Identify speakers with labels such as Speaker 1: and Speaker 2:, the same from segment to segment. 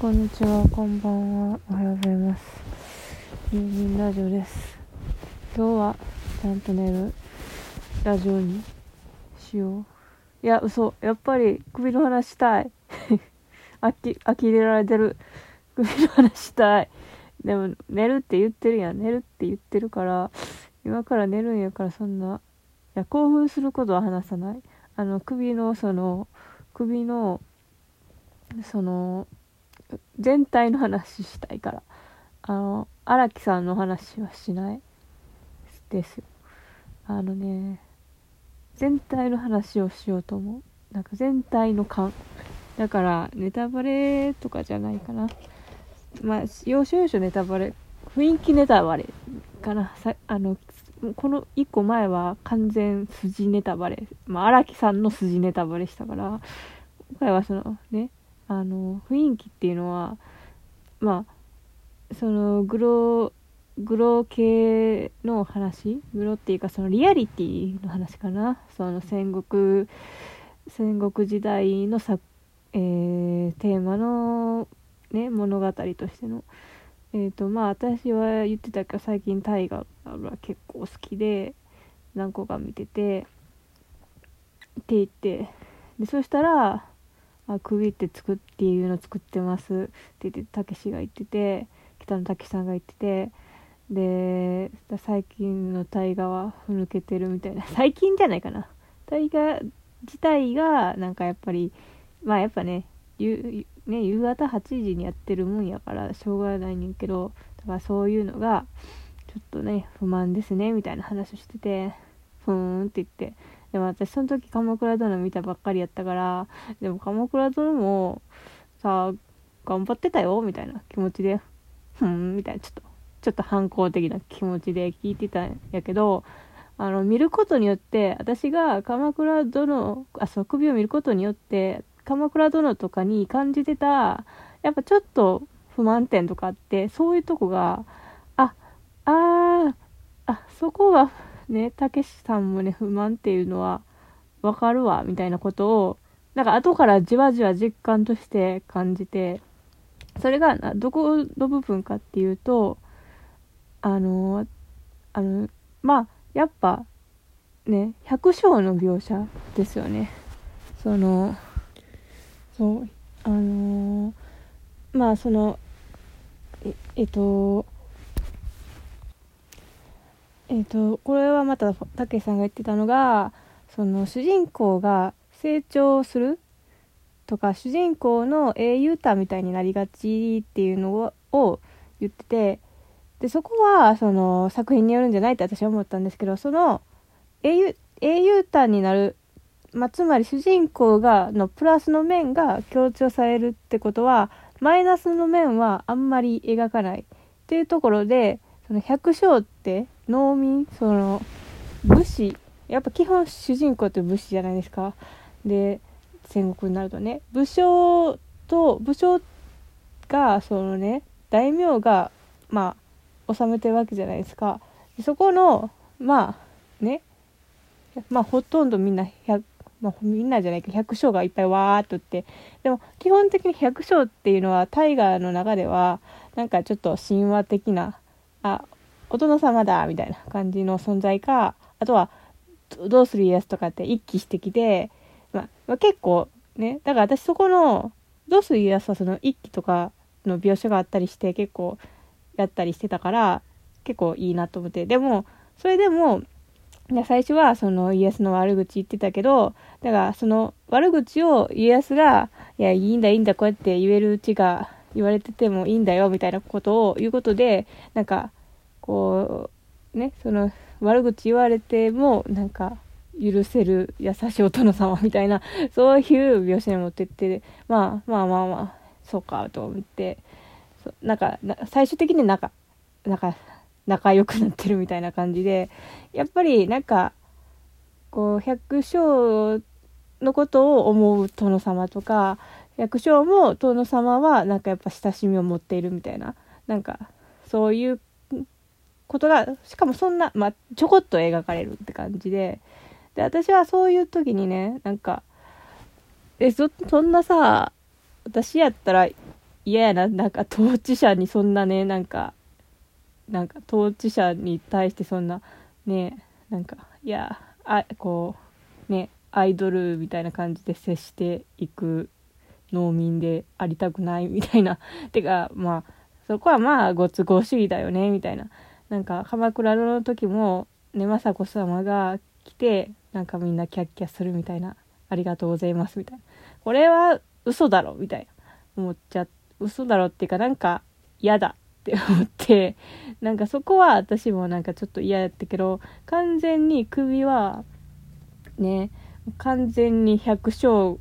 Speaker 1: こんにちは、こんばんは、おはようございます。ミンミンラジオです。今日はちゃんと寝るラジオにしよう。いや、嘘。やっぱり首の話したい。あき、呆れられてる。首の話したい。でも、寝るって言ってるやん。寝るって言ってるから、今から寝るんやからそんな、いや、興奮することは話さない。あの、首の、その、首の、その、全体の話したいから。あの荒木さんの話はしないです。よあのね全体の話をしようと思う。なんか全体の感。だからネタバレとかじゃないかな。まあ要所要所ネタバレ。雰囲気ネタバレかな。さあのこの1個前は完全筋ネタバレ。まあ荒木さんの筋ネタバレしたから。今回はそのねあの雰囲気っていうのはまあそのグログロ系の話？グロっていうかそのリアリティの話かな？その戦国戦国時代のさ、えーテーマの、ね、物語としての。えっ、とまあ私は言ってたけど最近大河が結構好きで何個か見ててって言って。でそしたらあ首って作っていうの作ってます。って言ってたけしが言ってて北野武さんが言っててで最近の大河はふぬけてるみたいな。最近じゃないかな。大河自体がなんかやっぱりまあやっぱね夕ね夕方8時にやってるもんやからしょうがないねんけどだからそういうのがちょっとね不満ですねみたいな話をしててふーんって言ってでも私その時鎌倉殿見たばっかりやったからでも鎌倉殿もさ頑張ってたよみたいな気持ちでふんみたいなちょっとちょっと反抗的な気持ちで聞いてたんやけどあの見ることによって私が鎌倉殿あそう首を見ることによって鎌倉殿とかに感じてたやっぱちょっと不満点とかあってそういうとこがああーあそこがねたけしさんもね不満っていうのはわかるわみたいなことをなんか後からじわじわ実感として感じてそれがどこの部分かっていうとあのあのまあやっぱね百姓の描写ですよね。そのそうあのまあそのええっとえっとこれはまたたけしさんが言ってたのがその主人公が成長するとか主人公の英雄歌みたいになりがちっていうのを言っててでそこはその作品によるんじゃないって私は思ったんですけどその英雄英雄歌になる、まあ、つまり主人公がのプラスの面が強調されるってことはマイナスの面はあんまり描かないっていうところでその百姓って農民その武士。やっぱ基本主人公って武士じゃないですか。で戦国になるとね。武将と武将がそのね大名がまあ治めてるわけじゃないですか。でそこのまあね。まあほとんどみんな100まあ、みんなじゃないけど百姓がいっぱいわーっとって。でも基本的に百姓っていうのは大河の中ではなんかちょっと神話的なあお殿様だみたいな感じの存在かあとはどうする家康とかって一気してきて、まあ、まあ、結構ねだから私そこのどうする家康はその一気とかの描写があったりして結構やったりしてたから結構いいなと思って。でもそれでも最初はその家康の悪口言ってたけどだからその悪口を家康が「いやいいんだいいんだこうやって言えるうちが言われててもいいんだよ」みたいなことを言うことでなんかこうねその悪口言われてもなんか許せる優しいお殿様みたいな そういう描写に持ってってまあまあまあまあそうかと思ってなんか最終的に仲仲仲良くなってるみたいな感じでやっぱりなんかこう百姓のことを思う殿様とか百姓も殿様はなんかやっぱ親しみを持っているみたいななんかそういうことがしかもそんな、まあ、ちょこっと描かれるって感じでで私はそういう時にねなんかえそそんなさ私やったら嫌やななんか統治者にそんなねなんかなんか統治者に対してそんなねなんかいやあこうねアイドルみたいな感じで接していく農民でありたくないみたいな。てかまあそこはまあご都合主義だよねみたいな。なんか鎌倉の時もね雅子様が来てなんかみんなキャッキャするみたいなありがとうございますみたいな。これは嘘だろみたいな。思っちゃ嘘だろっていうかなんか嫌だって思ってなんかそこは私もなんかちょっと嫌やったけど完全に首はね完全に百姓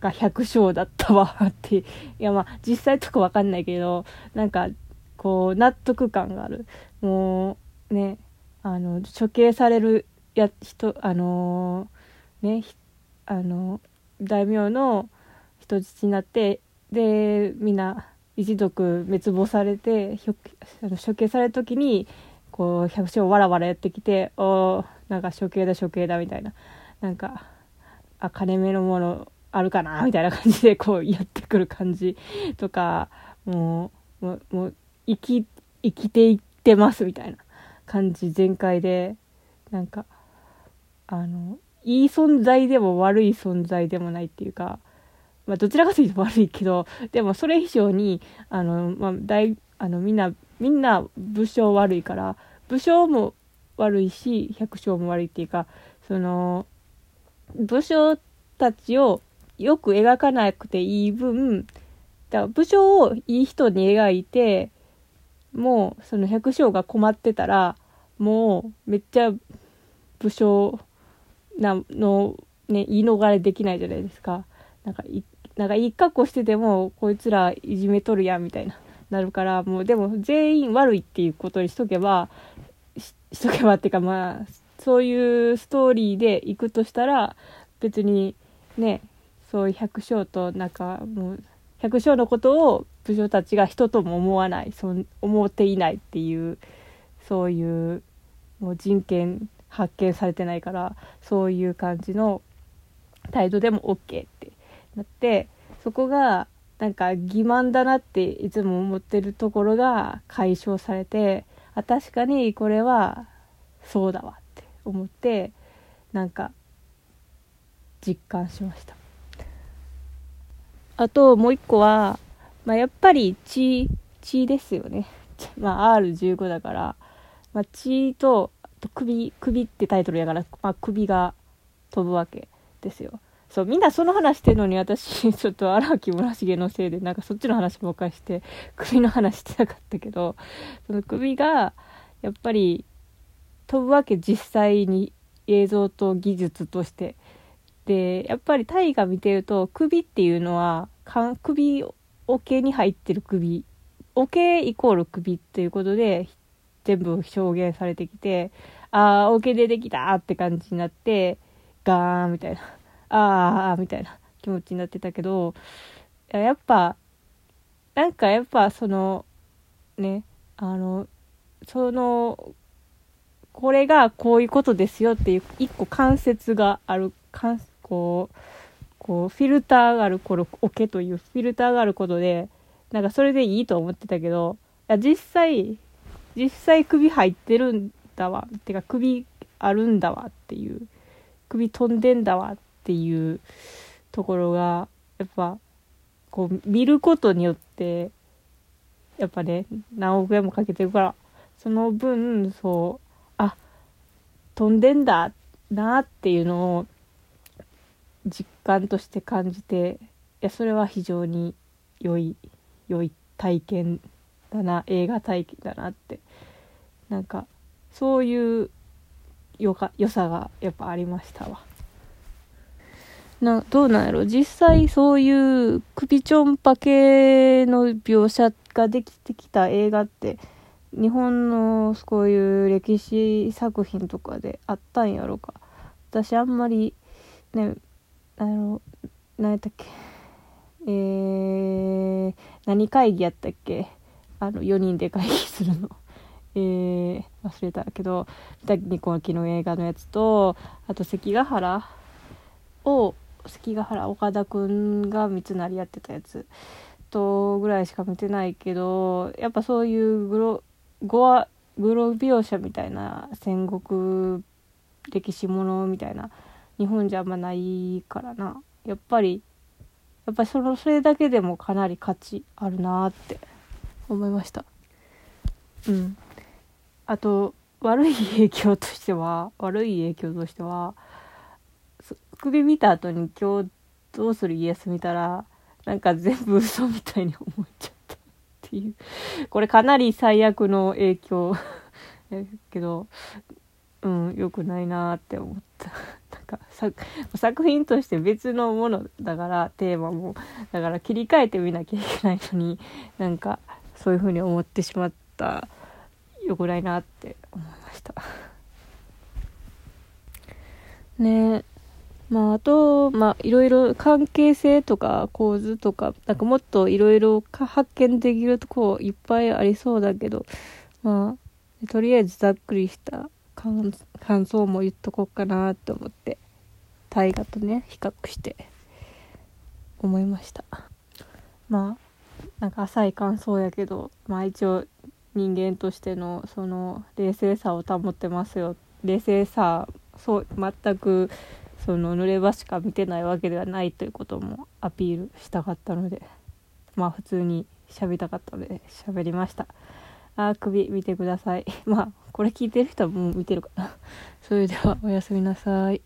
Speaker 1: が百姓だったわって。いやまあ実際とかわかんないけどなんかこう納得感がある。もうねあの処刑されるや人あのねあの大名の人質になってでみんな一族滅亡されて処刑される時にこう百姓をわらわらやってきて「おなんか処刑だ処刑だ」みたいな。なんかあ金目のものあるかなみたいな感じでこうやってくる感じとかもうもうもう生き生きていってますみたいな感じ全開でなんかあのいい存在でも悪い存在でもないっていうか、まあ、どちらかというと悪いけどでもそれ以上にあの、まあ、大あのみんなみんな武将悪いから武将も悪いし百姓も悪いっていうかその武将たちをよく描かなくていい分だから武将をいい人に描いてもうその百姓が困ってたらもうめっちゃ武将なのね言い逃れできないじゃないですか。なんかいなんかいい格好しててもこいつらいじめとるやんみたいななるからもうでも全員悪いっていうことにしとけばししとけばっていうかまあそういうストーリーでいくとしたら別にねそういう百姓となんかもう百姓のことを武将たちが人とも思わないそ思っていないっていうそういうもう人権発見されてないからそういう感じの態度でも OK ってなってそこがなんか欺瞞だなっていつも思ってるところが解消されてあ確かにこれはそうだわって思ってなんか実感しました。あともう一個は、まあ、やっぱり血血ですよね。まあ R15 だから、まあ、血と首首ってタイトルやから、まあ、首が飛ぶわけですよ。そうみんなその話してんのに私 ちょっと荒木村重のせいでなんかそっちの話ばっかりして首の話してなかったけどその首がやっぱり飛ぶわけ実際に映像と技術として。でやっぱり大河見てると首っていうのは首桶に入ってる首桶イコール首っていうことで全部表現されてきてああ桶出てきたって感じになってガーンみたいなああみたいな気持ちになってたけどやっぱなんかやっぱそのねあのそのこれがこういうことですよっていう一個関節があるこうこうフィルターがあるこの桶というフィルターがあることでなんかそれでいいと思ってたけどいや実際実際首入ってるんだわ。ってか首あるんだわっていう首飛んでんだわっていうところがやっぱこう見ることによってやっぱね何億円もかけてるからその分そうあ飛んでんだなっていうのを実感として感じていやそれは非常に良い良い体験だな映画体験だなって。なんかそういうよか良さがやっぱありましたわ。などうなんやろ？実際そういう首ちょんぱ系の描写ができてきた映画って日本のこういう歴史作品とかであったんやろか。私あんまりねあの何やったっけ？えー、何会議やったっけ？あの4人で会議するの。えー、忘れたけど三谷幸喜の映画のやつとあと関ヶ原を関ヶ原岡田君が三成やってたやつ。とぐらいしか見てないけどやっぱそういうグロゴアグロ描写みたいな戦国歴史ものみたいな日本じゃあんまないからな。やっぱりやっぱそのそれだけでもかなり価値あるなって思いました。うん。あと悪い影響としては悪い影響としては首見た後に今日どうする家康見たらなんか全部嘘みたいに思っちゃったっていう。これかなり最悪の影響けどうん良くないなって思った。か作品として別のものだからテーマも。だから切り替えてみなきゃいけないのになんかそういう風に思ってしまったよくないなって思いました。ね。まああとまあいろいろ関係性とか構図とかなんかもっといろいろ発見できるとこいっぱいありそうだけどまあとりあえずざっくりした感感想も言っとこうかなと思って大河とね比較して思いました。まあなんか浅い感想やけどまあ一応人間としてのその冷静さを保ってますよ。冷静さそう全くその濡れ場しか見てないわけではないということもアピールしたかったのでまあ普通に喋りたかったので喋りました。あ首見てください。まあこれ聞いてる人はもう見てるか。な それではおやすみなさい。